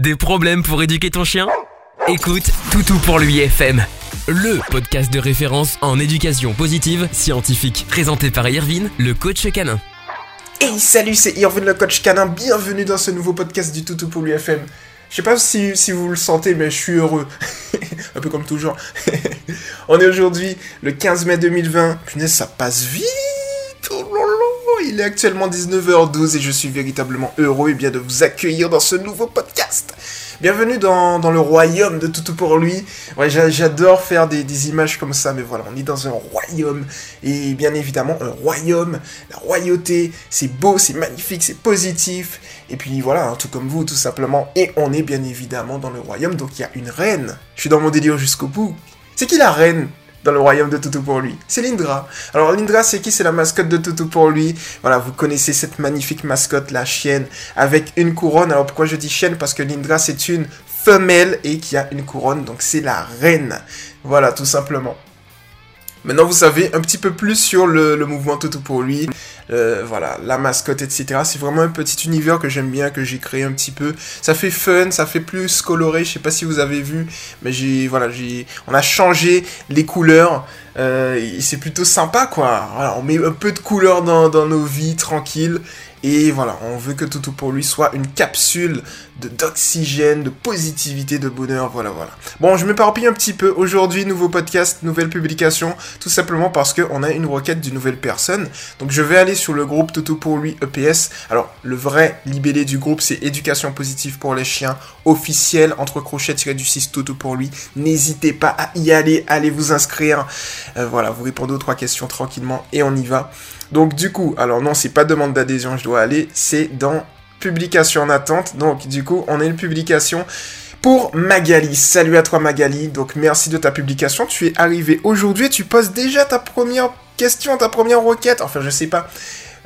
Des problèmes pour éduquer ton chien? Écoute Toutou pour lui FM, le podcast de référence en éducation positive scientifique, présenté par Irvine, le coach canin. Hey salut, c'est Irvine le coach canin, bienvenue dans ce nouveau podcast du Toutou pour l'UFM. Je sais pas si, si, vous le sentez, mais je suis heureux. Un peu comme toujours. On est aujourd'hui le 15 mai 2020. Punaise, ça passe vite. Il est actuellement 19h12 et je suis véritablement heureux et bien de vous accueillir dans ce nouveau podcast. Bienvenue dans, le royaume de Toutou pour lui. J'adore faire des, des, images comme ça, mais voilà, on est dans un royaume. Et bien évidemment, un royaume, la royauté, c'est beau, c'est magnifique, c'est positif. Et puis voilà, hein, tout comme vous, tout simplement. Et on est bien évidemment dans le royaume, donc il y a une reine. Je suis dans mon délire jusqu'au bout. C'est qui la reine? Dans le royaume de Toutou pour lui. C'est Lindra. Alors Lindra, c'est qui? C'est la mascotte de Toutou pour lui. Voilà, vous connaissez cette magnifique mascotte, la chienne, avec une couronne. Alors pourquoi je dis chienne? Parce que Lindra, c'est une femelle et qui a une couronne, donc c'est la reine. Voilà, tout simplement. Maintenant, vous savez un petit peu plus sur le, mouvement Toutou pour lui. Euh, voilà, la mascotte, etc. C'est vraiment un petit univers que j'aime bien, que j'ai créé un petit peu. Ça fait fun, ça fait plus coloré. Je sais pas si vous avez vu, mais j'ai, voilà, j'ai, on a changé les couleurs. Euh, c'est plutôt sympa, quoi. On met un peu de couleur dans nos vies, tranquilles. Et voilà, on veut que Toutou pour lui soit une capsule de d'oxygène, de positivité, de bonheur, voilà, voilà. Bon, je m'éparpille un petit peu. Aujourd'hui, nouveau podcast, nouvelle publication, tout simplement parce qu'on a une requête d'une nouvelle personne. Donc je vais aller sur le groupe Toutou pour lui EPS. Alors, le vrai libellé du groupe, c'est Éducation positive pour les chiens, officiel, entre crochets tiré du 6 Toutou pour lui. N'hésitez pas à y aller, allez vous inscrire. Euh, voilà, vous répondez aux trois questions tranquillement et on y va. Donc du coup, alors non, c'est pas demande d'adhésion, je dois aller, c'est dans publication en attente. Donc du coup, on a une publication pour Magali. Salut à toi Magali. Donc merci de ta publication. Tu es arrivé aujourd'hui tu poses déjà ta première question, ta première requête. Enfin, je sais pas.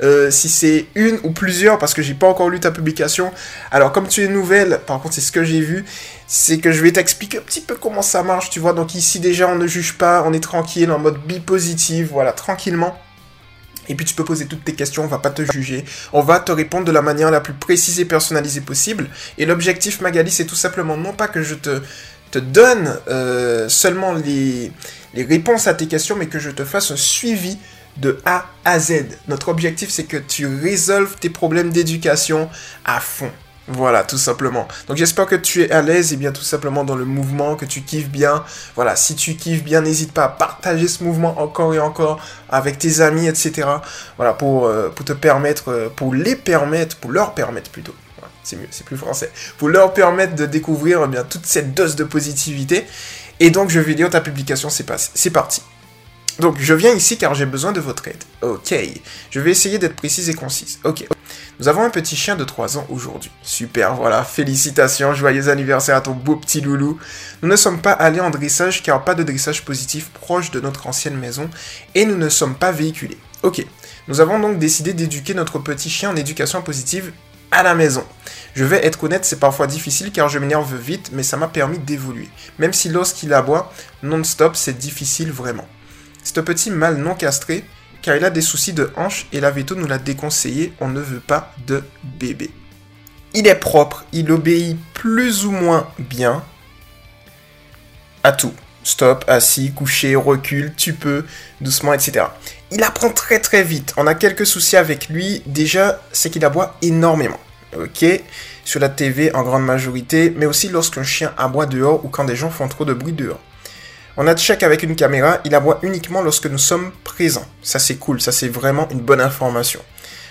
Euh, si c'est une ou plusieurs, parce que j'ai pas encore lu ta publication. Alors, comme tu es nouvelle, par contre, c'est ce que j'ai vu, c'est que je vais t'expliquer un petit peu comment ça marche, tu vois. Donc, ici, déjà, on ne juge pas, on est tranquille, en mode bi-positif, voilà, tranquillement. Et puis tu peux poser toutes tes questions, on va pas te juger. On va te répondre de la manière la plus précise et personnalisée possible. Et l'objectif, Magali, c'est tout simplement non pas que je te, te donne euh, seulement les, les réponses à tes questions, mais que je te fasse un suivi de A à Z. Notre objectif, c'est que tu résolves tes problèmes d'éducation à fond. Voilà, tout simplement. Donc j'espère que tu es à l'aise et bien tout simplement dans le mouvement, que tu kiffes bien. Voilà, si tu kiffes bien, n'hésite pas à partager ce mouvement encore et encore avec tes amis, etc. Voilà, pour, euh, pour te permettre, euh, pour les permettre, pour leur permettre plutôt. c'est mieux, c'est plus français. Pour leur permettre de découvrir eh bien toute cette dose de positivité. Et donc je vais lire ta publication, c'est parti. Donc je viens ici car j'ai besoin de votre aide. Ok. Je vais essayer d'être précise et concise. Ok. Nous avons un petit chien de 3 ans aujourd'hui. Super, voilà. Félicitations, joyeux anniversaire à ton beau petit loulou. Nous ne sommes pas allés en dressage car pas de dressage positif proche de notre ancienne maison et nous ne sommes pas véhiculés. Ok. Nous avons donc décidé d'éduquer notre petit chien en éducation positive à la maison. Je vais être honnête, c'est parfois difficile car je m'énerve vite, mais ça m'a permis d'évoluer. Même si lorsqu'il aboie non-stop, c'est difficile vraiment. C'est un petit mâle non castré, car il a des soucis de hanche et la veto nous l'a déconseillé, on ne veut pas de bébé. Il est propre, il obéit plus ou moins bien à tout. Stop, assis, couché, recule, tu peux, doucement, etc. Il apprend très très vite. On a quelques soucis avec lui. Déjà, c'est qu'il aboie énormément. Ok Sur la TV en grande majorité, mais aussi lorsqu'un chien aboie dehors ou quand des gens font trop de bruit dehors. On a check avec une caméra, il aboie uniquement lorsque nous sommes présents. Ça c'est cool, ça c'est vraiment une bonne information.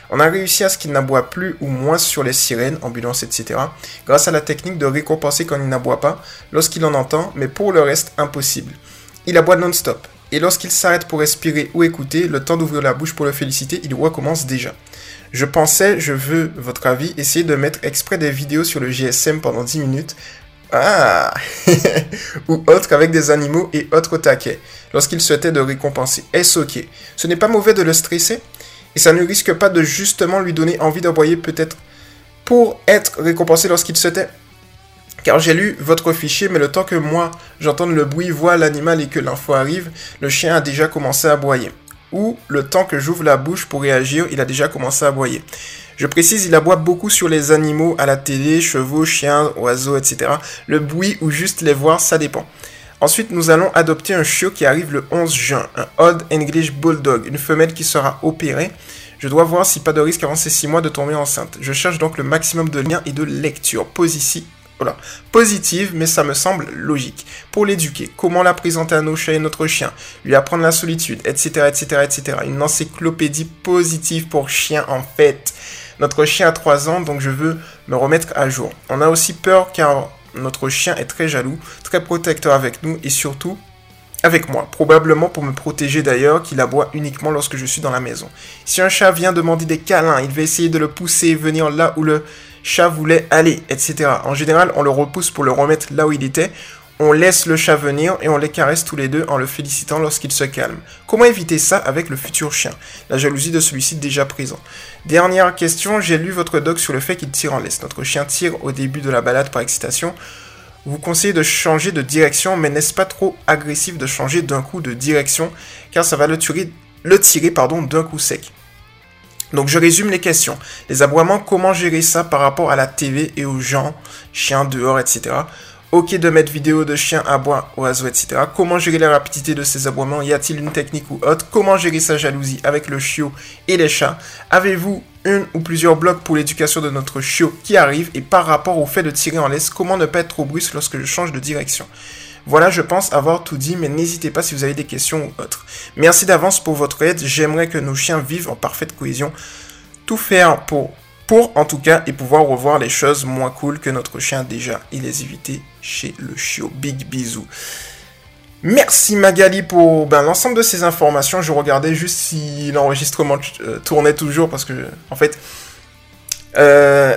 On a réussi à ce qu'il n'aboie plus ou moins sur les sirènes, ambulances, etc. grâce à la technique de récompenser quand il n'aboie pas, lorsqu'il en entend, mais pour le reste, impossible. Il aboie non-stop. Et lorsqu'il s'arrête pour respirer ou écouter, le temps d'ouvrir la bouche pour le féliciter, il recommence déjà. Je pensais, je veux votre avis, essayer de mettre exprès des vidéos sur le GSM pendant 10 minutes ah Ou autre avec des animaux et autres taquets, lorsqu'il souhaitait de récompenser. Est-ce ok Ce n'est pas mauvais de le stresser Et ça ne risque pas de justement lui donner envie d'aboyer peut-être pour être récompensé lorsqu'il souhaitait car j'ai lu votre fichier, mais le temps que moi j'entende le bruit, voix l'animal et que l'info arrive, le chien a déjà commencé à aboyer. Ou le temps que j'ouvre la bouche pour réagir, il a déjà commencé à aboyer. Je précise, il aboie beaucoup sur les animaux à la télé, chevaux, chiens, oiseaux, etc. Le bruit ou juste les voir, ça dépend. Ensuite, nous allons adopter un chiot qui arrive le 11 juin, un Old English Bulldog, une femelle qui sera opérée. Je dois voir si pas de risque avant ces 6 mois de tomber enceinte. Je cherche donc le maximum de liens et de lecture. Positive, voilà. Positive, mais ça me semble logique. Pour l'éduquer, comment la présenter à nos chats et notre chien, lui apprendre la solitude, etc., etc., etc. Une encyclopédie positive pour chien en fait. Notre chien a 3 ans, donc je veux me remettre à jour. On a aussi peur car notre chien est très jaloux, très protecteur avec nous et surtout avec moi, probablement pour me protéger d'ailleurs, qu'il aboie uniquement lorsque je suis dans la maison. Si un chat vient demander des câlins, il va essayer de le pousser, venir là où le chat voulait aller, etc. En général, on le repousse pour le remettre là où il était. On laisse le chat venir et on les caresse tous les deux en le félicitant lorsqu'il se calme. Comment éviter ça avec le futur chien? La jalousie de celui-ci déjà présent. Dernière question, j'ai lu votre doc sur le fait qu'il tire en laisse. Notre chien tire au début de la balade par excitation. Vous conseillez de changer de direction, mais n'est-ce pas trop agressif de changer d'un coup de direction, car ça va le tirer, le tirer pardon, d'un coup sec donc je résume les questions. Les aboiements, comment gérer ça par rapport à la TV et aux gens, chiens dehors, etc. Ok de mettre vidéo de chiens abois, oiseaux, etc. Comment gérer la rapidité de ces aboiements? Y a-t-il une technique ou autre? Comment gérer sa jalousie avec le chiot et les chats? Avez-vous une ou plusieurs blocs pour l'éducation de notre chiot qui arrive Et par rapport au fait de tirer en laisse, comment ne pas être trop brusque lorsque je change de direction? Voilà, je pense avoir tout dit, mais n'hésitez pas si vous avez des questions ou autres. Merci d'avance pour votre aide. J'aimerais que nos chiens vivent en parfaite cohésion. Tout faire pour, pour en tout cas, et pouvoir revoir les choses moins cool que notre chien déjà. Il les éviter chez le chiot. Big bisous. Merci Magali pour ben, l'ensemble de ces informations. Je regardais juste si l'enregistrement euh, tournait toujours parce que, en fait, euh,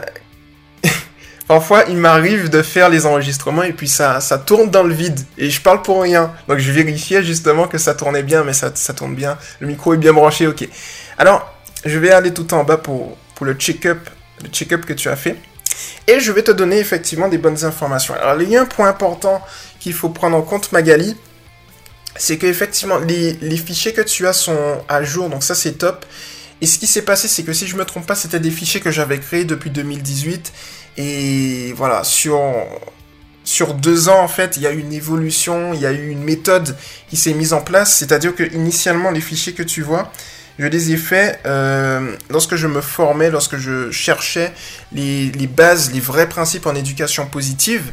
Parfois, il m'arrive de faire les enregistrements et puis ça, ça tourne dans le vide et je parle pour rien. Donc je vérifiais justement que ça tournait bien, mais ça, ça tourne bien. Le micro est bien branché, ok. Alors, je vais aller tout en bas pour, pour le check-up le check-up que tu as fait. Et je vais te donner effectivement des bonnes informations. Alors, il y a un point important qu'il faut prendre en compte, Magali. C'est qu'effectivement, les, les fichiers que tu as sont à jour, donc ça c'est top. Et ce qui s'est passé, c'est que si je me trompe pas, c'était des fichiers que j'avais créés depuis 2018 et voilà, sur, sur deux ans, en fait, il y a eu une évolution, il y a eu une méthode qui s'est mise en place. C'est-à-dire que initialement, les fichiers que tu vois, je les ai faits euh, lorsque je me formais, lorsque je cherchais les, les bases, les vrais principes en éducation positive.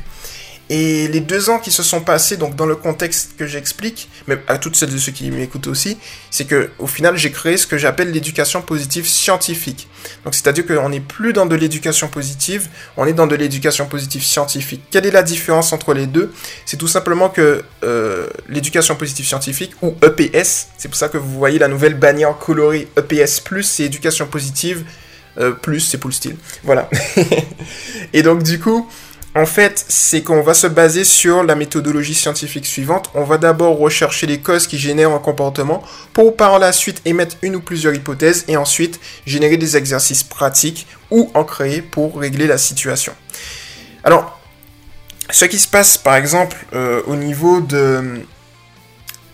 Et les deux ans qui se sont passés, donc dans le contexte que j'explique, mais à toutes celles de ceux qui m'écoutent aussi, c'est que au final j'ai créé ce que j'appelle l'éducation positive scientifique. Donc c'est-à-dire qu'on n'est plus dans de l'éducation positive, on est dans de l'éducation positive scientifique. Quelle est la différence entre les deux? C'est tout simplement que euh, l'éducation positive scientifique ou EPS, c'est pour ça que vous voyez la nouvelle bannière colorée EPS+, c'est éducation positive euh, plus, c'est pour le style. Voilà. Et donc du coup, en fait, c'est qu'on va se baser sur la méthodologie scientifique suivante. On va d'abord rechercher les causes qui génèrent un comportement pour par la suite émettre une ou plusieurs hypothèses et ensuite générer des exercices pratiques ou en créer pour régler la situation. Alors, ce qui se passe par exemple euh, au niveau de...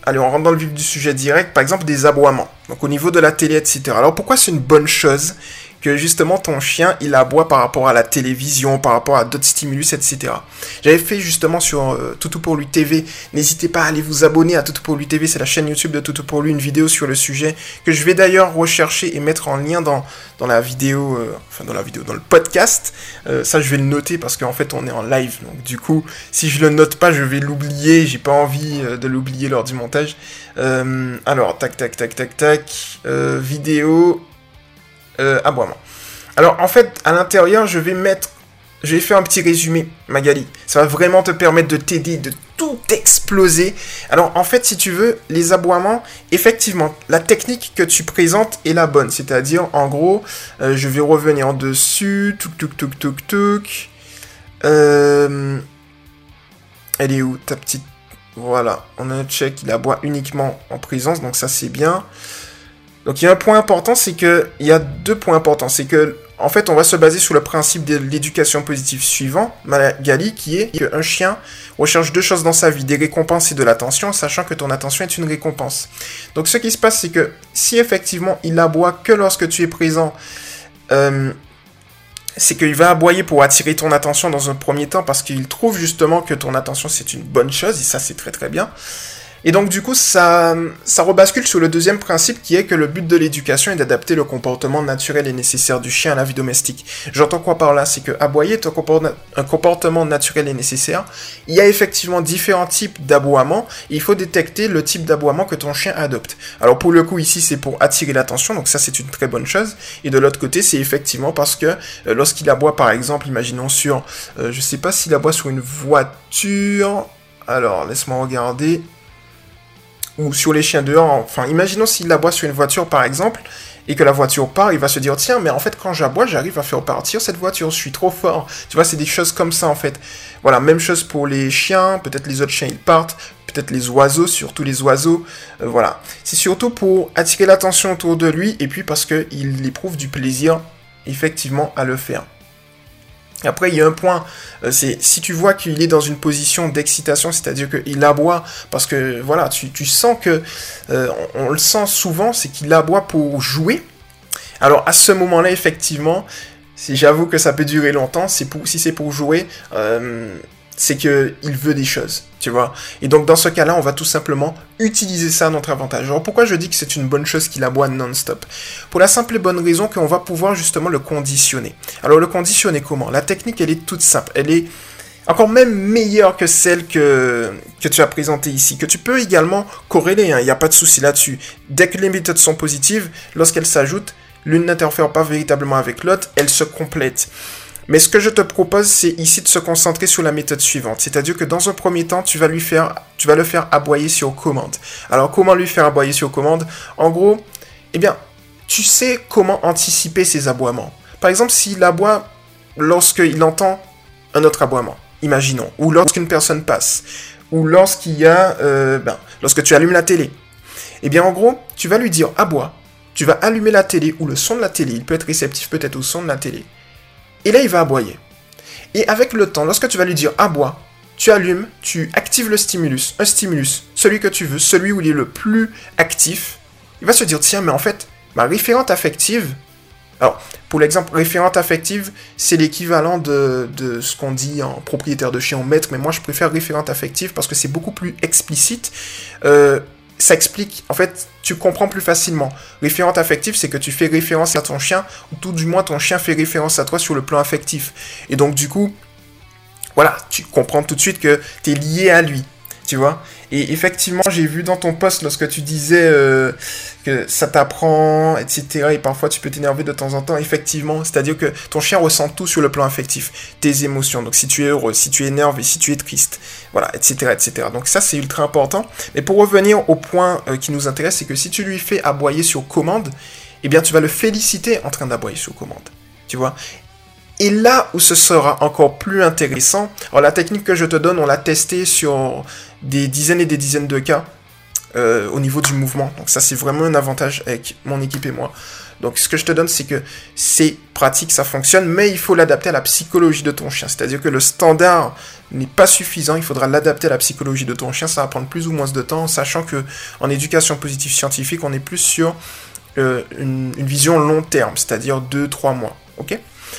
Allez, on rentre dans le vif du sujet direct, par exemple des aboiements. Donc au niveau de la télé, etc. Alors pourquoi c'est une bonne chose que justement ton chien il aboie par rapport à la télévision, par rapport à d'autres stimulus, etc. J'avais fait justement sur euh, Toutou pour lui TV, n'hésitez pas à aller vous abonner à Toutou pour lui TV, c'est la chaîne YouTube de Toutou pour lui, une vidéo sur le sujet que je vais d'ailleurs rechercher et mettre en lien dans, la vidéo, euh, enfin dans la vidéo, dans le podcast. Euh, ça je vais le noter parce qu'en fait on est en live, donc du coup si je le note pas je vais l'oublier, j'ai pas envie de l'oublier lors du montage. alors tac tac tac tac tac, vidéo euh, aboiement. Alors en fait, à l'intérieur, je vais mettre, je vais faire un petit résumé, Magali. Ça va vraiment te permettre de t'aider, de tout exploser. Alors en fait, si tu veux, les aboiements, effectivement, la technique que tu présentes est la bonne. C'est-à-dire, en gros, euh, je vais revenir en dessus, tuk tuk tuk tuk tuk. Euh, elle est où ta petite? Voilà, on a un check, il aboie uniquement en présence, donc ça c'est bien. Donc il y a un point important, c'est que il y a deux points importants, c'est que en fait on va se baser sur le principe de l'éducation positive suivant, Magali, qui est qu'un chien recherche deux choses dans sa vie, des récompenses et de l'attention, sachant que ton attention est une récompense. Donc ce qui se passe, c'est que si effectivement il aboie que lorsque tu es présent, euh, c'est qu'il va aboyer pour attirer ton attention dans un premier temps parce qu'il trouve justement que ton attention c'est une bonne chose et ça c'est très très bien. Et donc du coup, ça, ça rebascule sur le deuxième principe qui est que le but de l'éducation est d'adapter le comportement naturel et nécessaire du chien à la vie domestique. J'entends quoi par là? C'est que aboyer est un comportement naturel et nécessaire. Il y a effectivement différents types d'aboiement il faut détecter le type d'aboiement que ton chien adopte. Alors pour le coup ici c'est pour attirer l'attention, donc ça c'est une très bonne chose. Et de l'autre côté c'est effectivement parce que euh, lorsqu'il aboie par exemple, imaginons sur, euh, je sais pas s'il aboie sur une voiture. Alors laisse-moi regarder ou sur les chiens dehors. Enfin, imaginons s'il aboie sur une voiture, par exemple, et que la voiture part, il va se dire, tiens, mais en fait, quand j'aboie, j'arrive à faire partir cette voiture, je suis trop fort. Tu vois, c'est des choses comme ça, en fait. Voilà, même chose pour les chiens, peut-être les autres chiens, ils partent, peut-être les oiseaux, surtout les oiseaux. Euh, voilà. C'est surtout pour attirer l'attention autour de lui, et puis parce qu'il éprouve du plaisir, effectivement, à le faire. Après, il y a un point, euh, c'est si tu vois qu'il est dans une position d'excitation, c'est-à-dire qu'il aboie, parce que voilà, tu, sens que, euh, on, le sent souvent, c'est qu'il aboie pour jouer. Alors à ce moment-là, effectivement, si j'avoue que ça peut durer longtemps, c'est pour, si c'est pour jouer, euh, c'est qu'il veut des choses, tu vois. Et donc dans ce cas-là, on va tout simplement utiliser ça à notre avantage. Alors pourquoi je dis que c'est une bonne chose qu'il aboie non-stop? Pour la simple et bonne raison qu'on va pouvoir justement le conditionner. Alors le conditionner comment? La technique, elle est toute simple. Elle est encore même meilleure que celle que, que tu as présentée ici, que tu peux également corréler, hein. il n'y a pas de souci là-dessus. Dès que les méthodes sont positives, lorsqu'elles s'ajoutent, l'une n'interfère pas véritablement avec l'autre, elles se complètent. Mais ce que je te propose, c'est ici de se concentrer sur la méthode suivante. C'est-à-dire que dans un premier temps, tu vas lui faire, le faire aboyer sur commande. Alors, comment lui faire aboyer sur commande? En gros, eh bien, tu sais comment anticiper ses aboiements. Par exemple, s'il aboie lorsqu'il entend un autre aboiement, imaginons, ou lorsqu'une personne passe, ou lorsqu'il y a, euh, ben, lorsque tu allumes la télé. Eh bien, en gros, tu vas lui dire aboie. Tu vas allumer la télé ou le son de la télé. Il peut être réceptif peut-être au son de la télé. Et là, il va aboyer. Et avec le temps, lorsque tu vas lui dire aboie, tu allumes, tu actives le stimulus, un stimulus, celui que tu veux, celui où il est le plus actif, il va se dire tiens, mais en fait, ma référente affective, alors, pour l'exemple, référente affective, c'est l'équivalent de, de, ce qu'on dit en propriétaire de chien en maître, mais moi je préfère référente affective parce que c'est beaucoup plus explicite. Euh, ça explique, en fait, tu comprends plus facilement. Référente affective, c'est que tu fais référence à ton chien, ou tout du moins ton chien fait référence à toi sur le plan affectif. Et donc, du coup, voilà, tu comprends tout de suite que tu es lié à lui tu vois. Et effectivement, j'ai vu dans ton post lorsque tu disais euh, que ça t'apprend, etc. Et parfois tu peux t'énerver de temps en temps. Effectivement, c'est-à-dire que ton chien ressent tout sur le plan affectif, tes émotions. Donc si tu es heureux, si tu es énervé, si tu es triste, voilà, etc., etc. Donc ça c'est ultra important. Mais pour revenir au point euh, qui nous intéresse, c'est que si tu lui fais aboyer sur commande, eh bien tu vas le féliciter en train d'aboyer sur commande. Tu vois? Et là où ce sera encore plus intéressant, alors la technique que je te donne, on l'a testée sur des dizaines et des dizaines de cas euh, au niveau du mouvement. Donc ça c'est vraiment un avantage avec mon équipe et moi. Donc ce que je te donne c'est que c'est pratique, ça fonctionne, mais il faut l'adapter à la psychologie de ton chien. C'est-à-dire que le standard n'est pas suffisant, il faudra l'adapter à la psychologie de ton chien. Ça va prendre plus ou moins de temps, sachant que en éducation positive scientifique, on est plus sur euh, une, une vision long terme, c'est-à-dire 2-3 mois. ok?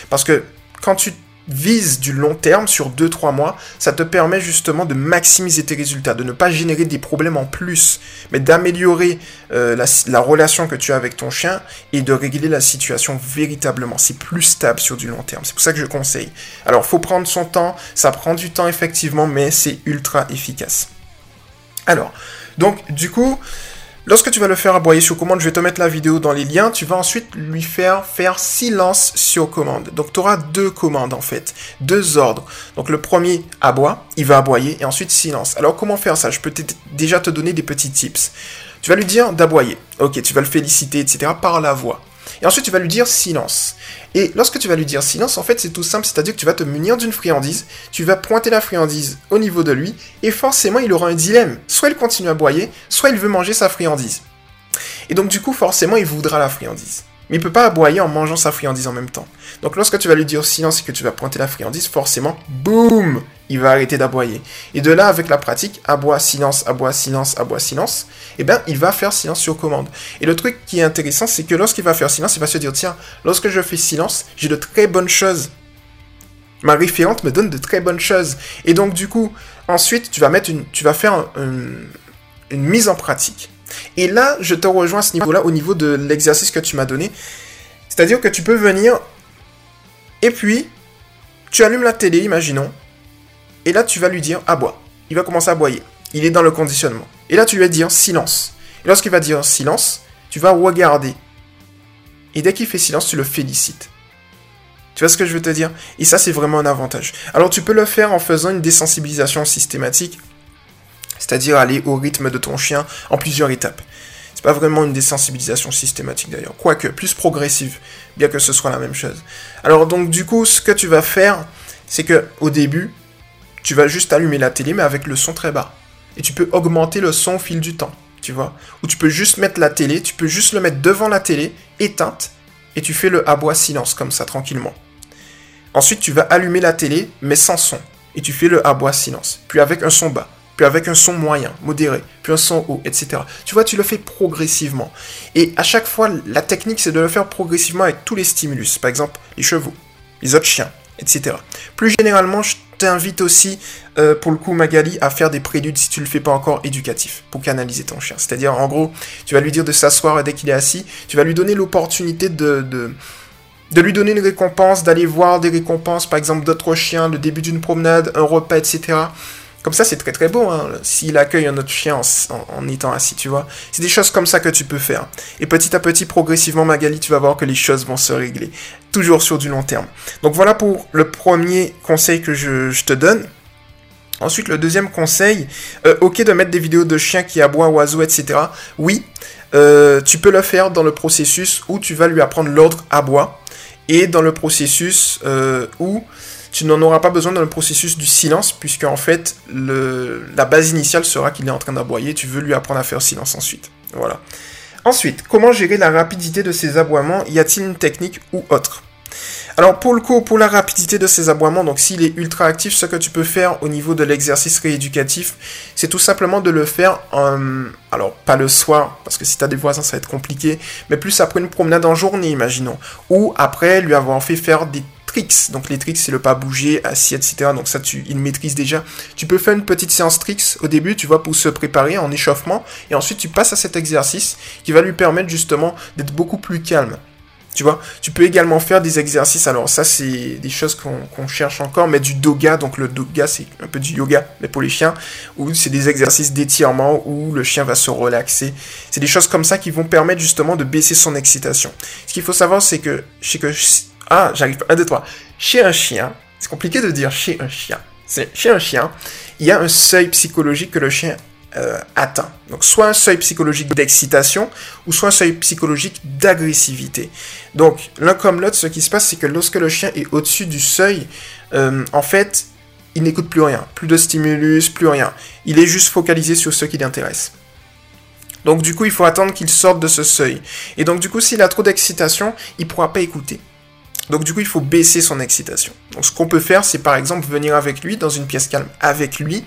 Parce que quand tu vises du long terme sur 2-3 mois, ça te permet justement de maximiser tes résultats, de ne pas générer des problèmes en plus, mais d'améliorer euh, la, relation que tu as avec ton chien et de régler la situation véritablement. C'est plus stable sur du long terme. C'est pour ça que je conseille. Alors, faut prendre son temps, ça prend du temps effectivement, mais c'est ultra efficace. Alors, donc du coup, Lorsque tu vas le faire aboyer sur commande, je vais te mettre la vidéo dans les liens, tu vas ensuite lui faire faire silence sur commande. Donc tu auras deux commandes en fait, deux ordres. Donc le premier, aboie, il va aboyer, et ensuite silence. Alors comment faire ça? Je peux déjà te donner des petits tips. Tu vas lui dire d'aboyer. Ok, tu vas le féliciter, etc. par la voix. Et ensuite, tu vas lui dire silence. Et lorsque tu vas lui dire silence, en fait, c'est tout simple, c'est-à-dire que tu vas te munir d'une friandise, tu vas pointer la friandise au niveau de lui, et forcément, il aura un dilemme. Soit il continue à boyer, soit il veut manger sa friandise. Et donc, du coup, forcément, il voudra la friandise. Mais il peut pas aboyer en mangeant sa friandise en même temps. Donc, lorsque tu vas lui dire silence et que tu vas pointer la friandise, forcément, boum, il va arrêter d'aboyer. Et de là, avec la pratique, aboie, silence, aboie, silence, aboie, silence, eh bien, il va faire silence sur commande. Et le truc qui est intéressant, c'est que lorsqu'il va faire silence, il va se dire, tiens, lorsque je fais silence, j'ai de très bonnes choses. Ma référente me donne de très bonnes choses. Et donc, du coup, ensuite, tu vas, mettre une, tu vas faire une mise en pratique. Et là, je te rejoins à ce niveau-là, au niveau de l'exercice que tu m'as donné. C'est-à-dire que tu peux venir, et puis, tu allumes la télé, imaginons, et là, tu vas lui dire aboie. Il va commencer à aboyer. Il est dans le conditionnement. Et là, tu vas dire silence. Et lorsqu'il va dire silence, tu vas regarder. Et dès qu'il fait silence, tu le félicites. Tu vois ce que je veux te dire? Et ça, c'est vraiment un avantage. Alors, tu peux le faire en faisant une désensibilisation systématique, c'est-à-dire aller au rythme de ton chien en plusieurs étapes. Pas vraiment une désensibilisation systématique d'ailleurs, quoique plus progressive, bien que ce soit la même chose. Alors donc du coup, ce que tu vas faire, c'est que au début, tu vas juste allumer la télé, mais avec le son très bas. Et tu peux augmenter le son au fil du temps, tu vois. Ou tu peux juste mettre la télé, tu peux juste le mettre devant la télé, éteinte, et tu fais le aboie silence, comme ça, tranquillement. Ensuite, tu vas allumer la télé, mais sans son. Et tu fais le aboie silence. Puis avec un son bas. Puis avec un son moyen, modéré. Puis un son haut, etc. Tu vois, tu le fais progressivement. Et à chaque fois, la technique, c'est de le faire progressivement avec tous les stimulus. Par exemple, les chevaux, les autres chiens, etc. Plus généralement, je t'invite aussi, euh, pour le coup, Magali, à faire des préludes si tu ne le fais pas encore éducatif pour canaliser ton chien. C'est-à-dire, en gros, tu vas lui dire de s'asseoir dès qu'il est assis, tu vas lui donner l'opportunité de, lui donner une récompense, d'aller voir des récompenses, par exemple d'autres chiens, le début d'une promenade, un repas, etc. Comme ça, c'est très très beau, hein, s'il accueille un autre chien en, étant assis, tu vois. C'est des choses comme ça que tu peux faire. Et petit à petit, progressivement, Magali, tu vas voir que les choses vont se régler. Toujours sur du long terme. Donc voilà pour le premier conseil que je, te donne. Ensuite, le deuxième conseil, euh, ok de mettre des vidéos de chiens qui aboient, oiseaux, etc. Oui, euh, tu peux le faire dans le processus où tu vas lui apprendre l'ordre aboie et dans le processus euh, où tu n'en auras pas besoin dans le processus du silence, puisque en fait, la base initiale sera qu'il est en train d'aboyer, tu veux lui apprendre à faire silence ensuite. Voilà. Ensuite, comment gérer la rapidité de ces aboiements? Y a-t-il une technique ou autre? Alors pour le coup, pour la rapidité de ces aboiements, donc s'il est ultra actif, ce que tu peux faire au niveau de l'exercice rééducatif, c'est tout simplement de le faire, alors pas le soir, parce que si tu as des voisins ça va être compliqué, mais plus après une promenade en journée, imaginons, ou après lui avoir fait faire des tricks. Donc les tricks, c'est le pas bouger, assis, etc. Donc ça, tu, il maîtrise déjà. Tu peux faire une petite séance tricks au début, tu vois, pour se préparer en échauffement. Et ensuite, tu passes à cet exercice qui va lui permettre justement d'être beaucoup plus calme. Tu vois, tu peux également faire des exercices. Alors ça, c'est des choses qu'on cherche encore, mais du doga. Donc le doga, c'est un peu du yoga, mais pour les chiens, où c'est des exercices d'étirement où le chien va se relaxer. C'est des choses comme ça qui vont permettre justement de baisser son excitation. Ce qu'il faut savoir, c'est que, sais que ah, j'arrive pas. 1, 2, 3. Chez un chien, c'est compliqué de dire chez un chien. C'est chez un chien, il y a un seuil psychologique que le chien euh, atteint. Donc soit un seuil psychologique d'excitation ou soit un seuil psychologique d'agressivité. Donc l'un comme l'autre, ce qui se passe, c'est que lorsque le chien est au-dessus du seuil, euh, en fait, il n'écoute plus rien, plus de stimulus, plus rien. Il est juste focalisé sur ce qui l'intéresse. Donc du coup, il faut attendre qu'il sorte de ce seuil. Et donc du coup, s'il a trop d'excitation, il pourra pas écouter. Donc du coup, il faut baisser son excitation. Donc ce qu'on peut faire, c'est par exemple venir avec lui dans une pièce calme avec lui,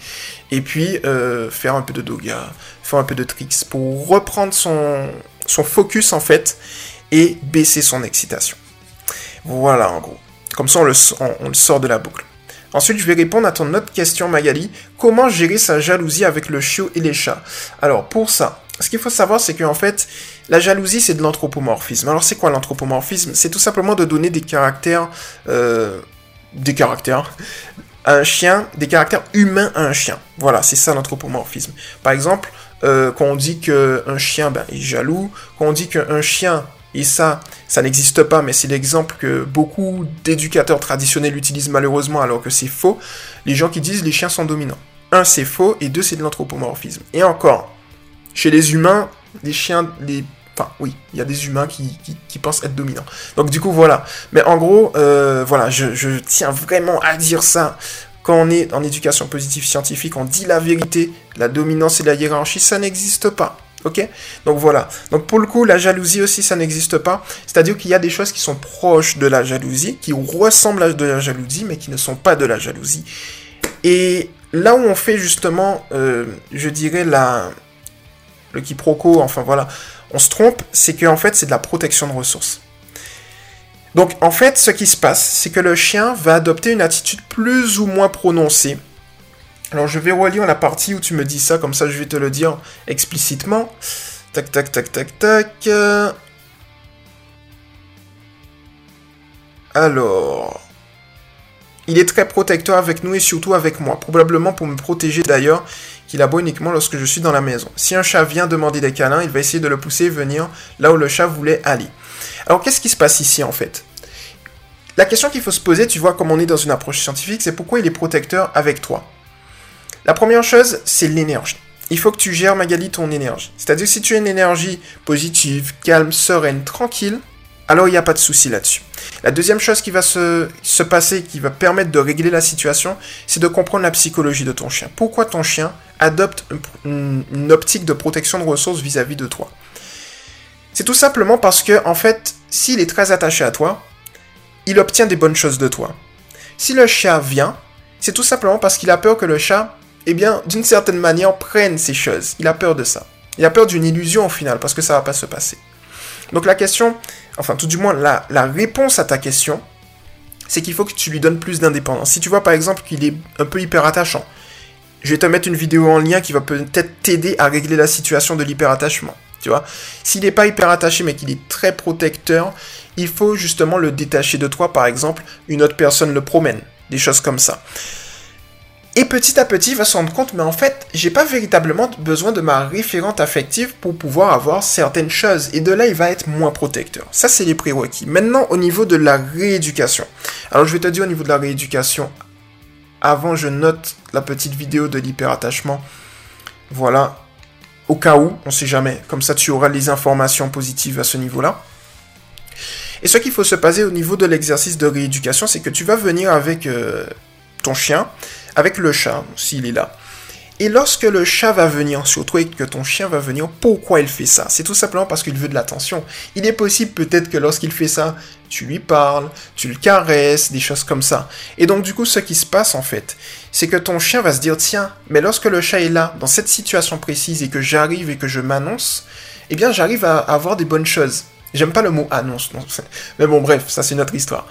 et puis euh, faire un peu de doga, faire un peu de tricks pour reprendre son, focus en fait et baisser son excitation. Voilà en gros. Comme ça, on le sort de la boucle. Ensuite, je vais répondre à ton autre question, Magali. Comment gérer sa jalousie avec le chiot et les chats? Alors, pour ça, ce qu'il faut savoir, c'est qu'en fait, la jalousie, c'est de l'anthropomorphisme. Alors, c'est quoi l'anthropomorphisme? C'est tout simplement de donner des caractères... Euh, des caractères un chien, des caractères humains à un chien. Voilà, c'est ça l'anthropomorphisme. Par exemple, euh, quand on dit qu'un chien ben, est jaloux, quand on dit qu'un chien, et ça, ça n'existe pas, mais c'est l'exemple que beaucoup d'éducateurs traditionnels utilisent malheureusement alors que c'est faux, les gens qui disent les chiens sont dominants. Un, c'est faux, et deux, c'est de l'anthropomorphisme. Et encore, chez les humains, les chiens, les... Enfin, oui, il y a des humains qui, pensent être dominants. Donc du coup, voilà. Mais en gros, euh, voilà, je, tiens vraiment à dire ça. Quand on est en éducation positive scientifique, on dit la vérité. La dominance et la hiérarchie, ça n'existe pas. Ok? Donc voilà. Donc pour le coup, la jalousie aussi, ça n'existe pas. C'est-à-dire qu'il y a des choses qui sont proches de la jalousie, qui ressemblent à de la jalousie, mais qui ne sont pas de la jalousie. Et là où on fait justement, euh, je dirais, la, le quiproquo, enfin voilà, on se trompe, c'est qu'en fait, c'est de la protection de ressources. Donc, en fait, ce qui se passe, c'est que le chien va adopter une attitude plus ou moins prononcée. Alors, je vais relire la partie où tu me dis ça, comme ça, je vais te le dire explicitement. Tac, tac, tac, tac, tac. Alors... Il est très protecteur avec nous et surtout avec moi, probablement pour me protéger d'ailleurs, qu'il aboie uniquement lorsque je suis dans la maison. Si un chat vient demander des câlins, il va essayer de le pousser venir là où le chat voulait aller. Alors qu'est-ce qui se passe ici en fait? La question qu'il faut se poser, tu vois comme on est dans une approche scientifique, c'est pourquoi il est protecteur avec toi? La première chose, c'est l'énergie. Il faut que tu gères Magali ton énergie. C'est-à-dire si tu as une énergie positive, calme, sereine, tranquille, alors il n'y a pas de souci là-dessus. La deuxième chose qui va se, passer, qui va permettre de régler la situation, c'est de comprendre la psychologie de ton chien. Pourquoi ton chien adopte une, optique de protection de ressources vis-à-vis de toi C'est tout simplement parce que, en fait, s'il est très attaché à toi, il obtient des bonnes choses de toi. Si le chat vient, c'est tout simplement parce qu'il a peur que le chat, eh bien, d'une certaine manière, prenne ces choses. Il a peur de ça. Il a peur d'une illusion au final, parce que ça va pas se passer. Donc la question, enfin tout du moins la, réponse à ta question, c'est qu'il faut que tu lui donnes plus d'indépendance. Si tu vois par exemple qu'il est un peu hyper attachant, je vais te mettre une vidéo en lien qui va peut-être t'aider à régler la situation de l'hyperattachement. Tu vois S'il n'est pas hyper attaché mais qu'il est très protecteur, il faut justement le détacher de toi. Par exemple, une autre personne le promène. Des choses comme ça. Et petit à petit, il va se rendre compte, mais en fait, j'ai pas véritablement besoin de ma référente affective pour pouvoir avoir certaines choses. Et de là, il va être moins protecteur. Ça, c'est les prérequis. Maintenant, au niveau de la rééducation. Alors, je vais te dire au niveau de la rééducation. Avant, je note la petite vidéo de l'hyperattachement. Voilà. Au cas où, on sait jamais. Comme ça, tu auras les informations positives à ce niveau-là. Et ce qu'il faut se passer au niveau de l'exercice de rééducation, c'est que tu vas venir avec euh, ton chien avec le chat, s'il est là. Et lorsque le chat va venir sur toi et que ton chien va venir, pourquoi il fait ça? C'est tout simplement parce qu'il veut de l'attention. Il est possible peut-être que lorsqu'il fait ça, tu lui parles, tu le caresses, des choses comme ça. Et donc du coup, ce qui se passe en fait, c'est que ton chien va se dire, tiens, mais lorsque le chat est là, dans cette situation précise, et que j'arrive et que je m'annonce, eh bien j'arrive à avoir des bonnes choses. J'aime pas le mot annonce, non. mais bon bref, ça c'est notre histoire.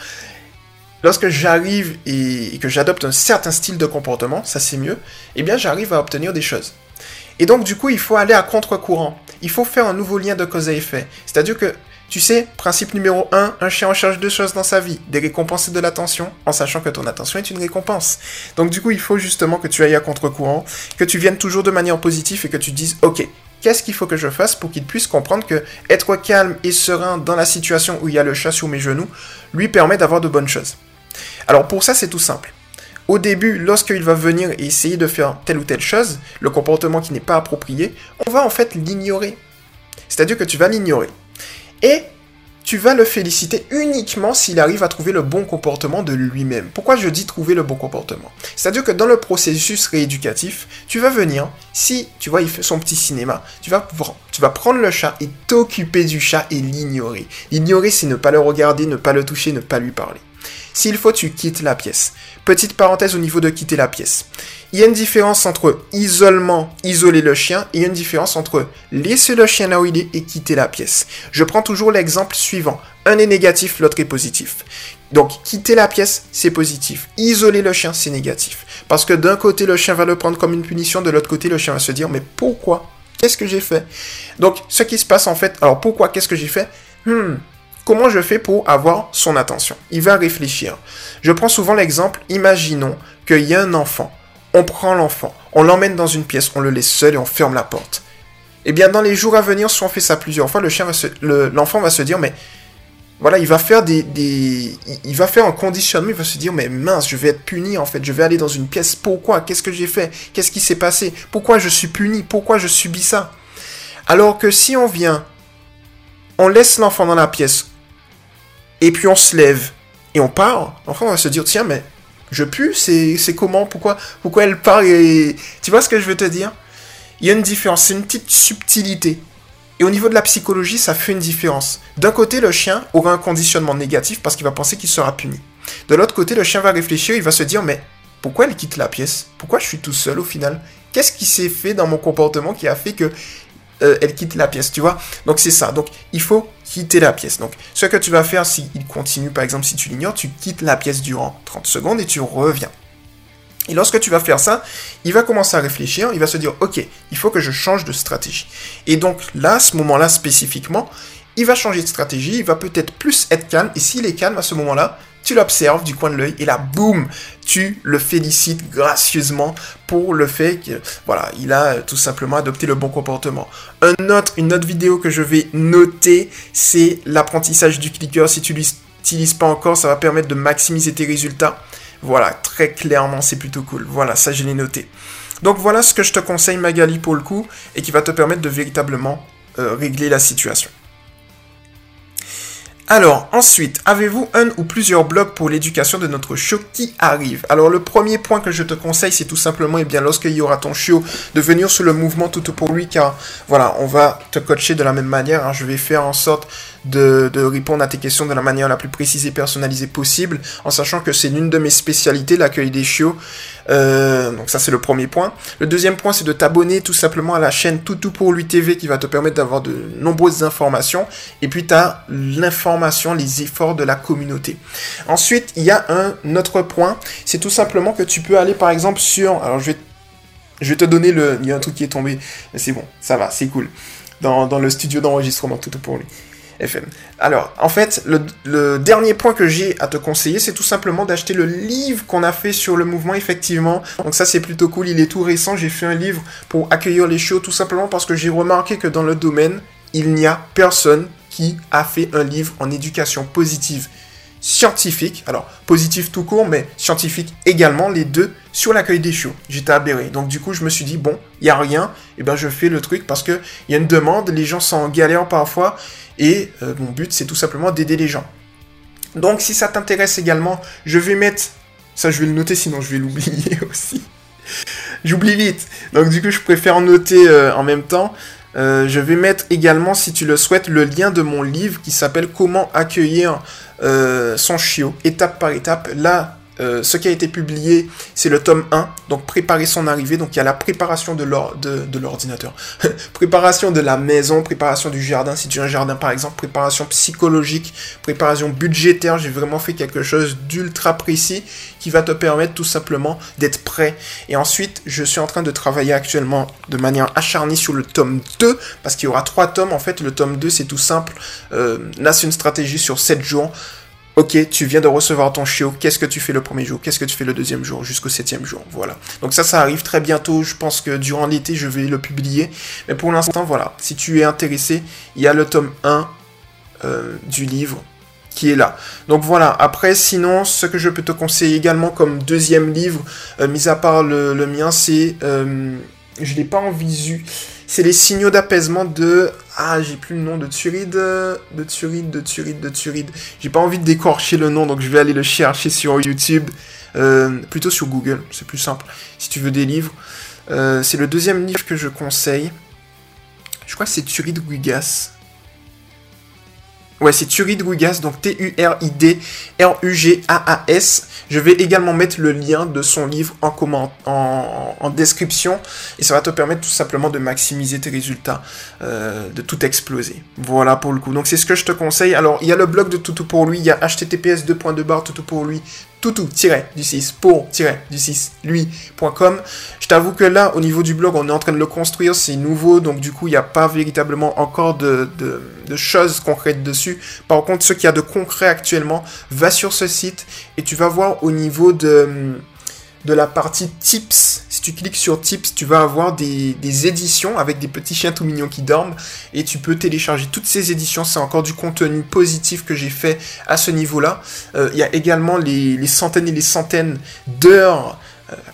Lorsque j'arrive et, que j'adopte un certain style de comportement, ça c'est mieux, eh bien j'arrive à obtenir des choses. Et donc du coup, il faut aller à contre-courant. Il faut faire un nouveau lien de cause à effet. C'est-à-dire que, tu sais, principe numéro 1, un chien recherche deux choses dans sa vie, des récompenses et de l'attention, en sachant que ton attention est une récompense. Donc du coup, il faut justement que tu ailles à contre-courant, que tu viennes toujours de manière positive et que tu dises, ok, qu'est-ce qu'il faut que je fasse pour qu'il puisse comprendre que être calme et serein dans la situation où il y a le chat sur mes genoux lui permet d'avoir de bonnes choses. Alors pour ça, c'est tout simple. Au début, lorsqu'il va venir et essayer de faire telle ou telle chose, le comportement qui n'est pas approprié, on va en fait l'ignorer. C'est-à-dire que tu vas l'ignorer. Et tu vas le féliciter uniquement s'il arrive à trouver le bon comportement de lui-même. Pourquoi je dis trouver le bon comportement? C'est-à-dire que dans le processus rééducatif, tu vas venir, si tu vois, il fait son petit cinéma, tu vas, tu vas prendre le chat et t'occuper du chat et l'ignorer. L'ignorer, c'est ne pas le regarder, ne pas le toucher, ne pas lui parler. S'il faut, tu quittes la pièce. Petite parenthèse au niveau de quitter la pièce. Il y a une différence entre isolement, isoler le chien, et il y a une différence entre laisser le chien là où il est et quitter la pièce. Je prends toujours l'exemple suivant. Un est négatif, l'autre est positif. Donc, quitter la pièce, c'est positif. Isoler le chien, c'est négatif. Parce que d'un côté, le chien va le prendre comme une punition, de l'autre côté, le chien va se dire, mais pourquoi? Qu'est-ce que j'ai fait? Donc, ce qui se passe en fait, alors pourquoi Qu'est-ce que j'ai fait? Hmm, Comment je fais pour avoir son attention? Il va réfléchir. Je prends souvent l'exemple, imaginons qu'il y a un enfant. On prend l'enfant, on l'emmène dans une pièce, on le laisse seul et on ferme la porte. Eh bien, dans les jours à venir, si on fait ça plusieurs fois, le chien va l'enfant va se dire, mais voilà, il va faire des, il va faire un conditionnement, il va se dire, mais mince, je vais être puni en fait, je vais aller dans une pièce. Pourquoi? Qu'est-ce que j'ai fait? Qu'est-ce qui s'est passé? Pourquoi je suis puni? Pourquoi je subis ça? Alors que si on vient, on laisse l'enfant dans la pièce, et puis on se lève et on part, enfin on va se dire tiens mais je pue, c'est, comment, pourquoi, pourquoi elle part et... Tu vois ce que je veux te dire? Il y a une différence, c'est une petite subtilité. Et au niveau de la psychologie, ça fait une différence. D'un côté, le chien aura un conditionnement négatif parce qu'il va penser qu'il sera puni. De l'autre côté, le chien va réfléchir, il va se dire mais pourquoi elle quitte la pièce? Pourquoi je suis tout seul au final? Qu'est-ce qui s'est fait dans mon comportement qui a fait que euh, elle quitte la pièce, tu vois Donc c'est ça. Donc il faut quitter la pièce. Donc ce que tu vas faire s'il continue, par exemple, si tu l'ignores, tu quittes la pièce durant 30 secondes et tu reviens. Et lorsque tu vas faire ça, il va commencer à réfléchir, il va se dire, ok, il faut que je change de stratégie. Et donc là, à ce moment-là spécifiquement, il va changer de stratégie, il va peut-être plus être calme, et s'il est calme à ce moment-là, tu l'observes du coin de l'œil, et là, boum, tu le félicites gracieusement pour le fait que, voilà, il a tout simplement adopté le bon comportement. Une autre vidéo que je vais noter, c'est l'apprentissage du clicker. Si tu l'utilises pas encore, ça va permettre de maximiser tes résultats. Voilà, très clairement, c'est plutôt cool. Voilà, ça je l'ai noté. Donc voilà ce que je te conseille Magali pour le coup et qui va te permettre de véritablement euh, régler la situation. Alors, ensuite, avez-vous un ou plusieurs blogs pour l'éducation de notre show qui arrive? Alors, le premier point que je te conseille, c'est tout simplement, et eh bien, lorsqu'il y aura ton show, de venir sur le mouvement tout pour lui, car, voilà, on va te coacher de la même manière. Hein. Je vais faire en sorte de, répondre à tes questions de la manière la plus précise et personnalisée possible, en sachant que c'est l'une de mes spécialités, l'accueil des chiots. Euh, donc ça c'est le premier point. Le deuxième point c'est de t'abonner tout simplement à la chaîne Toutou pour lui TV qui va te permettre d'avoir de nombreuses informations. Et puis tu as l'information, les efforts de la communauté. Ensuite il y a un autre point, c'est tout simplement que tu peux aller par exemple sur... Alors je vais, te donner le... Il y a un truc qui est tombé. C'est bon, ça va, c'est cool. Dans, dans le studio d'enregistrement Toutou pour lui. FM. Alors, en fait, le, dernier point que j'ai à te conseiller, c'est tout simplement d'acheter le livre qu'on a fait sur le mouvement, effectivement. Donc ça, c'est plutôt cool. Il est tout récent. J'ai fait un livre pour accueillir les shows, tout simplement parce que j'ai remarqué que dans le domaine, il n'y a personne qui a fait un livre en éducation positive scientifique, alors positif tout court, mais scientifique également, les deux, sur l'accueil des chiots. J'étais aberré. Donc du coup, je me suis dit, bon, il n'y a rien, et ben je fais le truc parce qu'il y a une demande, les gens sont en galère parfois, et euh, mon but, c'est tout simplement d'aider les gens. Donc si ça t'intéresse également, je vais mettre... Ça, je vais le noter, sinon je vais l'oublier aussi. J'oublie vite. Donc du coup, je préfère noter euh, en même temps. Euh, je vais mettre également, si tu le souhaites, le lien de mon livre qui s'appelle Comment accueillir son chiot, étape par étape. Là, euh, ce qui a été publié, c'est le tome 1, donc préparer son arrivée. Donc il y a la préparation de l'ordinateur, préparation de la maison, préparation du jardin, si tu as un jardin par exemple, préparation psychologique, préparation budgétaire. J'ai vraiment fait quelque chose d'ultra précis qui va te permettre tout simplement d'être prêt. Et ensuite, je suis en train de travailler actuellement de manière acharnée sur le tome 2, parce qu'il y aura trois tomes. En fait, le tome 2, c'est tout simple. Euh, là, c'est une stratégie sur 7 jours. Ok, tu viens de recevoir ton chiot, qu'est-ce que tu fais le premier jour, qu'est-ce que tu fais le deuxième jour, jusqu'au septième jour, voilà. Donc ça, ça arrive très bientôt, je pense que durant l'été, je vais le publier. Mais pour l'instant, voilà, si tu es intéressé, il y a le tome 1 euh, du livre qui est là. Donc voilà, après, sinon, ce que je peux te conseiller également comme deuxième livre, euh, mis à part le, mien, c'est... Euh, je l'ai pas en visu c'est les signaux d'apaisement de... Ah, j'ai plus le nom de Turide, de Turide, de Turide, de Turide. J'ai pas envie décorcher le nom, donc je vais aller le chercher sur YouTube. Euh, plutôt sur Google, c'est plus simple. Si tu veux des livres. Euh, c'est le deuxième livre que je conseille. Je crois que c'est Turide Guigas. Ouais, c'est Turid Rugas, donc T-U-R-I-D-R-U-G-A-A-S. Je vais également mettre le lien de son livre en, description et ça va te permettre tout simplement de maximiser tes résultats, euh, de tout exploser. Voilà pour le coup. Donc c'est ce que je te conseille. Alors il y a le blog de Toutou pour lui, il y a https 2 toutou pour lui toutou-du6 pour-du6 lui.com. Je t'avoue que là, au niveau du blog, on est en train de le construire, c'est nouveau, donc du coup, il n'y a pas véritablement encore de, de, choses concrètes dessus. Par contre, ce qu'il y a de concret actuellement, va sur ce site et tu vas voir au niveau de de la partie tips. Si tu cliques sur tips, tu vas avoir des, éditions avec des petits chiens tout mignons qui dorment et tu peux télécharger toutes ces éditions. C'est encore du contenu positif que j'ai fait à ce niveau-là. Euh, il y a également les centaines et les centaines d'heures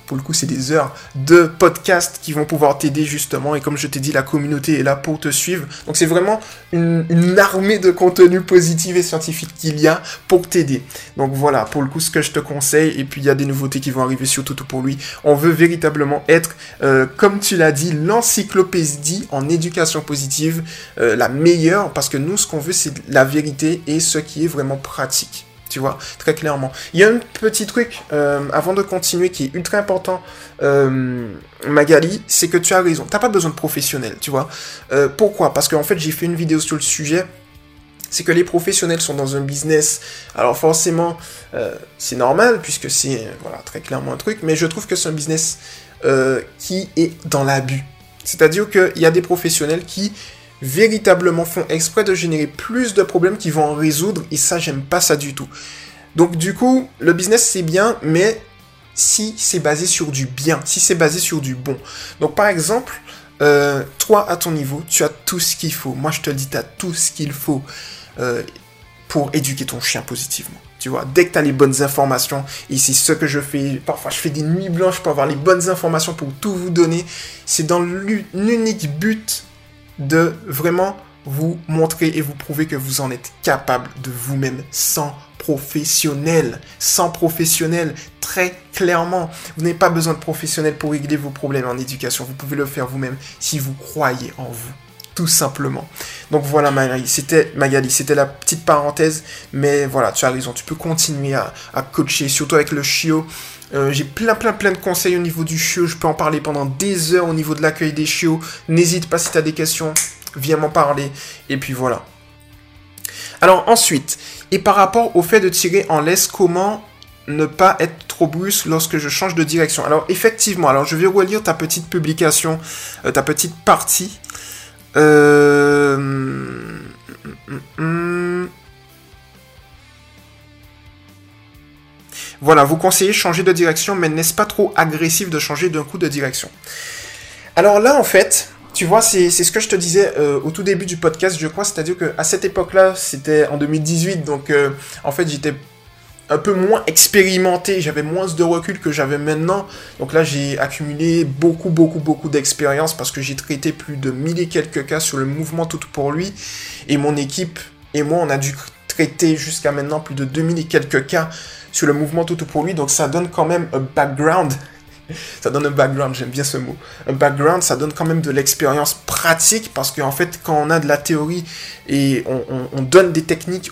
pour le coup, c'est des heures de podcasts qui vont pouvoir t'aider justement. Et comme je t'ai dit, la communauté est là pour te suivre. Donc c'est vraiment une, armée de contenu positif et scientifique qu'il y a pour t'aider. Donc voilà, pour le coup, ce que je te conseille. Et puis il y a des nouveautés qui vont arriver sur tout pour lui. On veut véritablement être, euh, comme tu l'as dit, l'encyclopédie en éducation positive, euh, la meilleure. Parce que nous, ce qu'on veut, c'est la vérité et ce qui est vraiment pratique. Tu vois, très clairement. Il y a un petit truc, euh, avant de continuer, qui est ultra important, euh, Magali, c'est que tu as raison. T'as pas besoin de professionnel, tu vois. Euh, pourquoi? Parce qu'en fait, j'ai fait une vidéo sur le sujet. C'est que les professionnels sont dans un business. Alors forcément, c'est normal, puisque c'est voilà, très clairement un truc, mais je trouve que c'est un business qui est dans l'abus. C'est-à-dire qu'il y a des professionnels qui véritablement font exprès de générer plus de problèmes qu'ils vont en résoudre, et ça, j'aime pas ça du tout. Donc, du coup, le business, c'est bien, mais si c'est basé sur du bien, si c'est basé sur du bon. Donc, par exemple, euh, toi, à ton niveau, tu as tout ce qu'il faut. Moi, je te dis, tu as tout ce qu'il faut euh, pour éduquer ton chien positivement. Tu vois, dès que tu as les bonnes informations, et c'est ce que je fais, parfois je fais des nuits blanches pour avoir les bonnes informations pour tout vous donner, c'est dans l'unique but de vraiment vous montrer et vous prouver que vous en êtes capable de vous-même sans professionnel. Sans professionnel, très clairement. Vous n'avez pas besoin de professionnel pour régler vos problèmes en éducation. Vous pouvez le faire vous-même si vous croyez en vous. Tout simplement. Donc voilà Magali, c'était Magali, c'était la petite parenthèse, mais voilà, tu as raison, tu peux continuer à, coacher, surtout avec le chiot. Euh, j'ai plein plein plein de conseils au niveau du chiot, je peux en parler pendant des heures au niveau de l'accueil des chiots. N'hésite pas si tu as des questions, viens m'en parler. Et puis voilà. Alors ensuite, et par rapport au fait de tirer en laisse, comment ne pas être trop brusque lorsque je change de direction? Alors effectivement, alors je vais relire ta petite publication, euh, ta petite partie. Euh... Voilà, vous conseillez changer de direction, mais n'est-ce pas trop agressif de changer d'un coup de direction? Alors là, en fait, tu vois, c'est ce que je te disais euh, au tout début du podcast, je crois, c'est-à-dire qu'à cette époque-là, c'était en 2018, donc euh, en fait, j'étais un peu moins expérimenté, j'avais moins de recul que j'avais maintenant. Donc là, j'ai accumulé beaucoup, beaucoup, beaucoup d'expérience parce que j'ai traité plus de mille et quelques cas sur le mouvement tout pour lui. Et mon équipe et moi, on a dû traiter jusqu'à maintenant plus de 2000 et quelques cas sur le mouvement tout pour lui. Donc ça donne quand même un background ça donne un background, j'aime bien ce mot. Un background, ça donne quand même de l'expérience pratique parce qu'en fait, quand on a de la théorie et on, donne des techniques,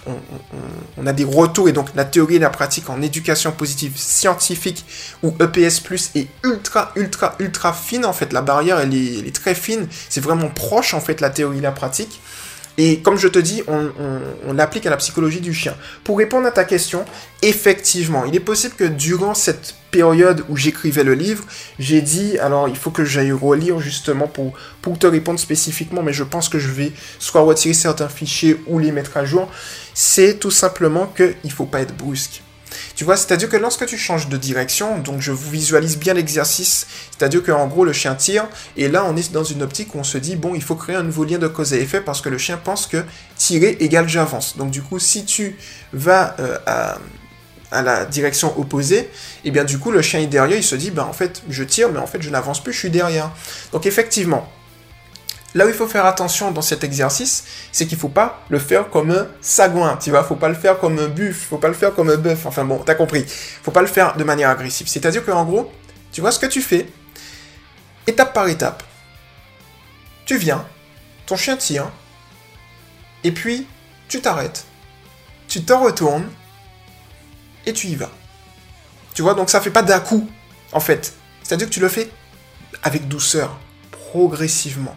on, a des retours et donc la théorie et la pratique en éducation positive scientifique ou EPS est ultra, ultra, ultra fine en fait. La barrière, elle est très fine. C'est vraiment proche en fait la théorie et la pratique. Et comme je te dis, on, l'applique à la psychologie du chien. Pour répondre à ta question, effectivement, il est possible que durant cette période où j'écrivais le livre, j'ai dit, alors il faut que j'aille relire justement pour, pour te répondre spécifiquement, mais je pense que je vais soit retirer certains fichiers ou les mettre à jour, c'est tout simplement qu'il ne faut pas être brusque. Tu vois, c'est-à-dire que lorsque tu changes de direction, donc je vous visualise bien l'exercice, c'est-à-dire qu'en gros le chien tire, et là on est dans une optique où on se dit, bon, il faut créer un nouveau lien de cause à effet parce que le chien pense que tirer égale j'avance. Donc du coup, si tu vas euh, à, la direction opposée, et eh bien du coup le chien est derrière, il se dit, ben en fait je tire, mais en fait je n'avance plus, je suis derrière. Donc effectivement, Là où il faut faire attention dans cet exercice, c'est qu'il faut pas le faire comme un sagouin, tu vois, faut pas le faire comme un buff, faut pas le faire comme un bœuf, enfin bon, t'as compris. Faut pas le faire de manière agressive. C'est-à-dire qu'en gros, tu vois ce que tu fais, étape par étape. Tu viens, ton chien tire, et puis tu t'arrêtes, tu te retournes, et tu y vas. Tu vois, donc ça fait pas d'un coup, en fait. C'est-à-dire que tu le fais avec douceur, progressivement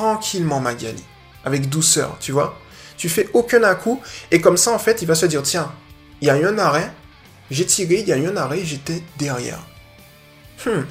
tranquillement, Magali, avec douceur, tu vois. Tu fais aucun à coup, et comme ça, en fait, il va se dire, tiens, il y a eu un arrêt, j'ai tiré, il y a eu un arrêt, j'étais derrière. Hmm.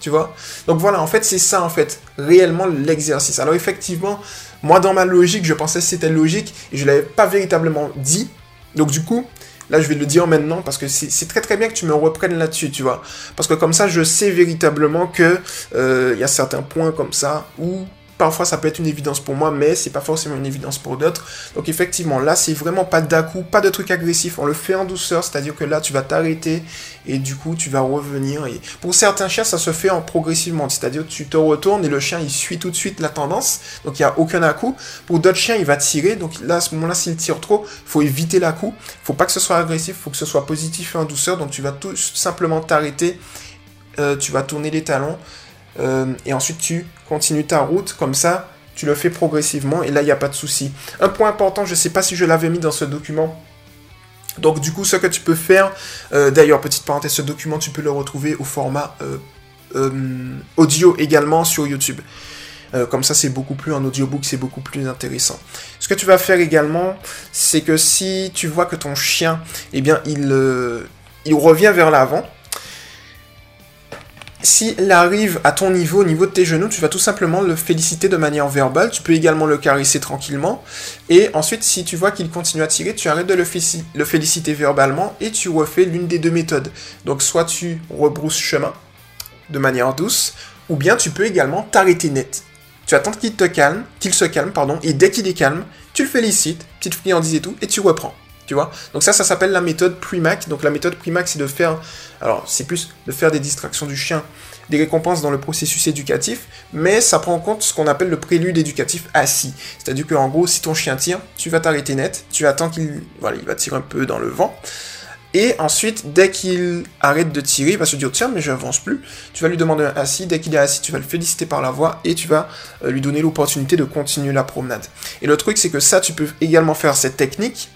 Tu vois Donc voilà, en fait, c'est ça, en fait, réellement l'exercice. Alors effectivement, moi, dans ma logique, je pensais que c'était logique, je ne l'avais pas véritablement dit. Donc du coup, Là, je vais le dire maintenant parce que c'est très très bien que tu me reprennes là-dessus, tu vois. Parce que comme ça, je sais véritablement que euh, il y a certains points comme ça où Parfois, ça peut être une évidence pour moi, mais c'est pas forcément une évidence pour d'autres. Donc, effectivement, là, c'est vraiment pas d'à-coup, pas de truc agressif. On le fait en douceur, c'est-à-dire que là, tu vas t'arrêter et du coup, tu vas revenir. Pour certains chiens, ça se fait en progressivement, c'est-à-dire que tu te retournes et le chien, il suit tout de suite la tendance. Donc, il n'y a aucun à-coup. Pour d'autres chiens, il va tirer. Donc, là, à ce moment-là, s'il tire trop, faut éviter l'à-coup. faut pas que ce soit agressif, faut que ce soit positif et en douceur. Donc, tu vas tout simplement t'arrêter. Euh, tu vas tourner les talons euh, et ensuite tu continues ta route comme ça, tu le fais progressivement et là il n'y a pas de souci. Un point important, je ne sais pas si je l'avais mis dans ce document, Donc du coup, ce que tu peux faire, euh, d'ailleurs, petite parenthèse, ce document, tu peux le retrouver au format euh, audio également sur YouTube. comme ça, c'est beaucoup plus, en audiobook, c'est beaucoup plus intéressant. Ce que tu vas faire également, c'est que si tu vois que ton chien, eh bien, il, il revient vers l'avant, s'il arrive à ton niveau, au niveau de tes genoux, tu vas tout simplement le féliciter de manière verbale. Tu peux également le caresser tranquillement. Et ensuite, si tu vois qu'il continue à tirer, tu arrêtes de le, féliciter verbalement et tu refais l'une des deux méthodes. Donc, soit tu rebrousses chemin de manière douce, ou bien tu peux également t'arrêter net. Tu attends qu'il te calme, qu'il se calme, pardon, et dès qu'il est calme, tu le félicites, petite friandise et tout, et tu reprends. Tu vois Donc ça, ça s'appelle la méthode Primac. Donc la méthode Primac, c'est de faire, alors c'est plus de faire des distractions du chien, des récompenses dans le processus éducatif, mais ça prend en compte ce qu'on appelle le prélude éducatif assis. C'est-à-dire qu'en gros, si ton chien tire, tu vas t'arrêter net, tu attends qu'il, voilà, il va tirer un peu dans le vent. Et ensuite, dès qu'il arrête de tirer, il va se dire tiens, mais je n'avance plus. Tu vas lui demander un assis. Dès qu'il est assis, tu vas le féliciter par la voix et tu vas euh, lui donner l'opportunité de continuer la promenade. Et le truc, c'est que ça, tu peux également faire cette technique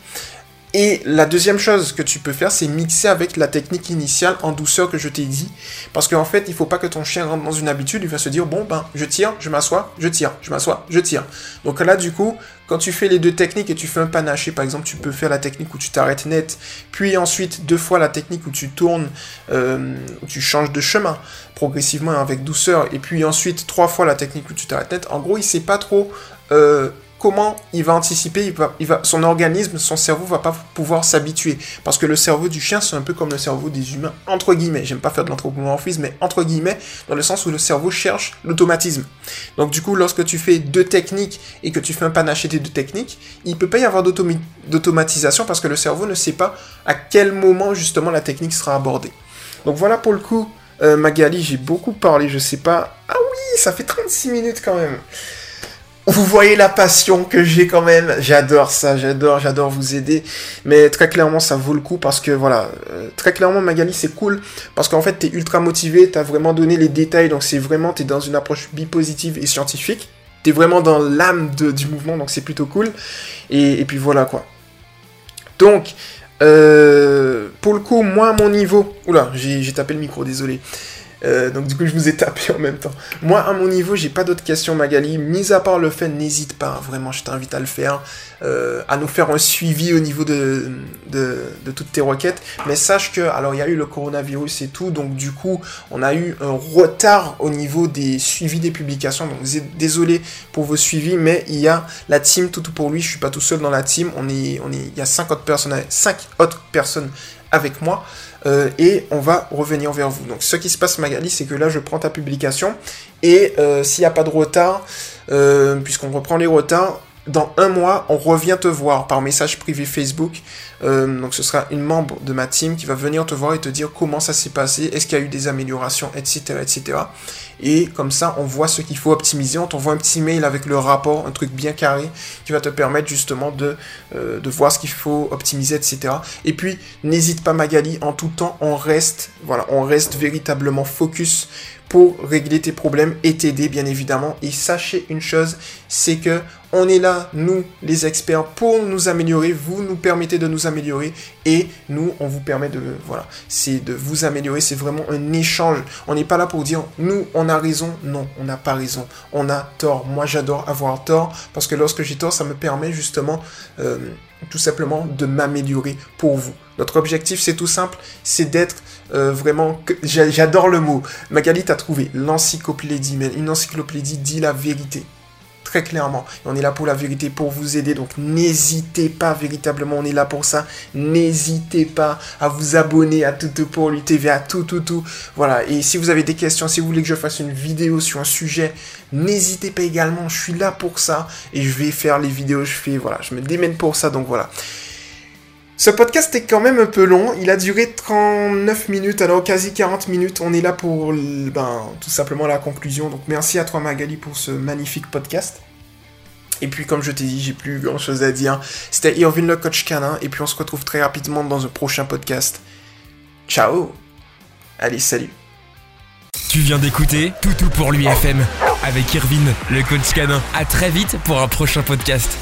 et la deuxième chose que tu peux faire, c'est mixer avec la technique initiale en douceur que je t'ai dit. Parce qu'en fait, il faut pas que ton chien rentre dans une habitude, il va se dire, bon, ben, je tire, je m'assois, je tire, je m'assois, je tire. Donc là, du coup, quand tu fais les deux techniques et tu fais un panaché, par exemple, tu peux faire la technique où tu t'arrêtes net, puis ensuite deux fois la technique où tu tournes, euh, où tu changes de chemin progressivement avec douceur, et puis ensuite trois fois la technique où tu t'arrêtes net. En gros, il sait pas trop euh, comment il va anticiper, son organisme, son cerveau va pas pouvoir s'habituer. Parce que le cerveau du chien, c'est un peu comme le cerveau des humains, entre guillemets. J'aime pas faire de l'anthropomorphisme, mais entre guillemets, dans le sens où le cerveau cherche l'automatisme. Donc du coup, lorsque tu fais deux techniques et que tu fais un panaché des deux techniques, il peut pas y avoir d'automatisation parce que le cerveau ne sait pas à quel moment justement la technique sera abordée. Donc voilà pour le coup, euh, Magali, j'ai beaucoup parlé, je sais pas. Ah oui, ça fait 36 minutes quand même. Vous voyez la passion que j'ai quand même. J'adore ça, j'adore, j'adore vous aider. Mais très clairement, ça vaut le coup parce que voilà, euh, très clairement, Magali, c'est cool parce qu'en fait, t'es ultra motivé, t'as vraiment donné les détails, donc c'est vraiment, t'es dans une approche bipositive et scientifique. T'es vraiment dans l'âme du mouvement, donc c'est plutôt cool. Et, puis voilà quoi. Donc, euh, pour le coup, moi, mon niveau. Oula, j'ai tapé le micro, désolé. Euh, donc du coup, je vous ai tapé en même temps. Moi, à mon niveau, j'ai pas d'autres questions, Magali. Mis à part le fait, n'hésite pas, vraiment, je t'invite à le faire, euh, à nous faire un suivi au niveau de, de, toutes tes requêtes. Mais sache que, alors, il y a eu le coronavirus et tout, donc du coup, on a eu un retard au niveau des suivis des publications. Donc désolé pour vos suivis, mais il y a la team tout, pour lui. Je suis pas tout seul dans la team. On est, on est, il y a cinq autres personnes, cinq autres personnes avec moi. Euh, et on va revenir vers vous. Donc ce qui se passe Magali, c'est que là je prends ta publication et euh, s'il n'y a pas de retard, euh, puisqu'on reprend les retards, dans un mois, on revient te voir par message privé Facebook. Euh, donc ce sera une membre de ma team qui va venir te voir et te dire comment ça s'est passé, est-ce qu'il y a eu des améliorations, etc., etc. Et comme ça, on voit ce qu'il faut optimiser. On t'envoie un petit mail avec le rapport, un truc bien carré qui va te permettre justement de, euh, de voir ce qu'il faut optimiser, etc. Et puis, n'hésite pas Magali, en tout temps, on reste, voilà, on reste véritablement focus pour régler tes problèmes et t'aider bien évidemment. Et sachez une chose, c'est que on est là, nous les experts, pour nous améliorer. Vous nous permettez de nous améliorer et nous on vous permet de voilà, c'est de vous améliorer. C'est vraiment un échange. On n'est pas là pour dire nous on a raison. Non, on n'a pas raison. On a tort. Moi j'adore avoir tort parce que lorsque j'ai tort, ça me permet justement euh, tout simplement de m'améliorer pour vous. Notre objectif, c'est tout simple, c'est d'être euh, vraiment... J'adore le mot. Magali, t'as trouvé l'encyclopédie, mais une encyclopédie dit la vérité. Très clairement. Et on est là pour la vérité, pour vous aider. Donc n'hésitez pas, véritablement, on est là pour ça. N'hésitez pas à vous abonner à Tout pour lui TV, à tout, tout, tout. Voilà. Et si vous avez des questions, si vous voulez que je fasse une vidéo sur un sujet, n'hésitez pas également. Je suis là pour ça. Et je vais faire les vidéos, je fais, voilà, je me démène pour ça. Donc voilà. Ce podcast est quand même un peu long, il a duré 39 minutes, alors quasi 40 minutes. On est là pour ben, tout simplement la conclusion. Donc merci à toi Magali pour ce magnifique podcast. Et puis comme je t'ai dit, j'ai plus grand chose à dire. C'était Irvin le coach canin, et puis on se retrouve très rapidement dans un prochain podcast. Ciao Allez, salut Tu viens d'écouter Toutou pour l'UFM avec Irvin, le coach canin. À très vite pour un prochain podcast.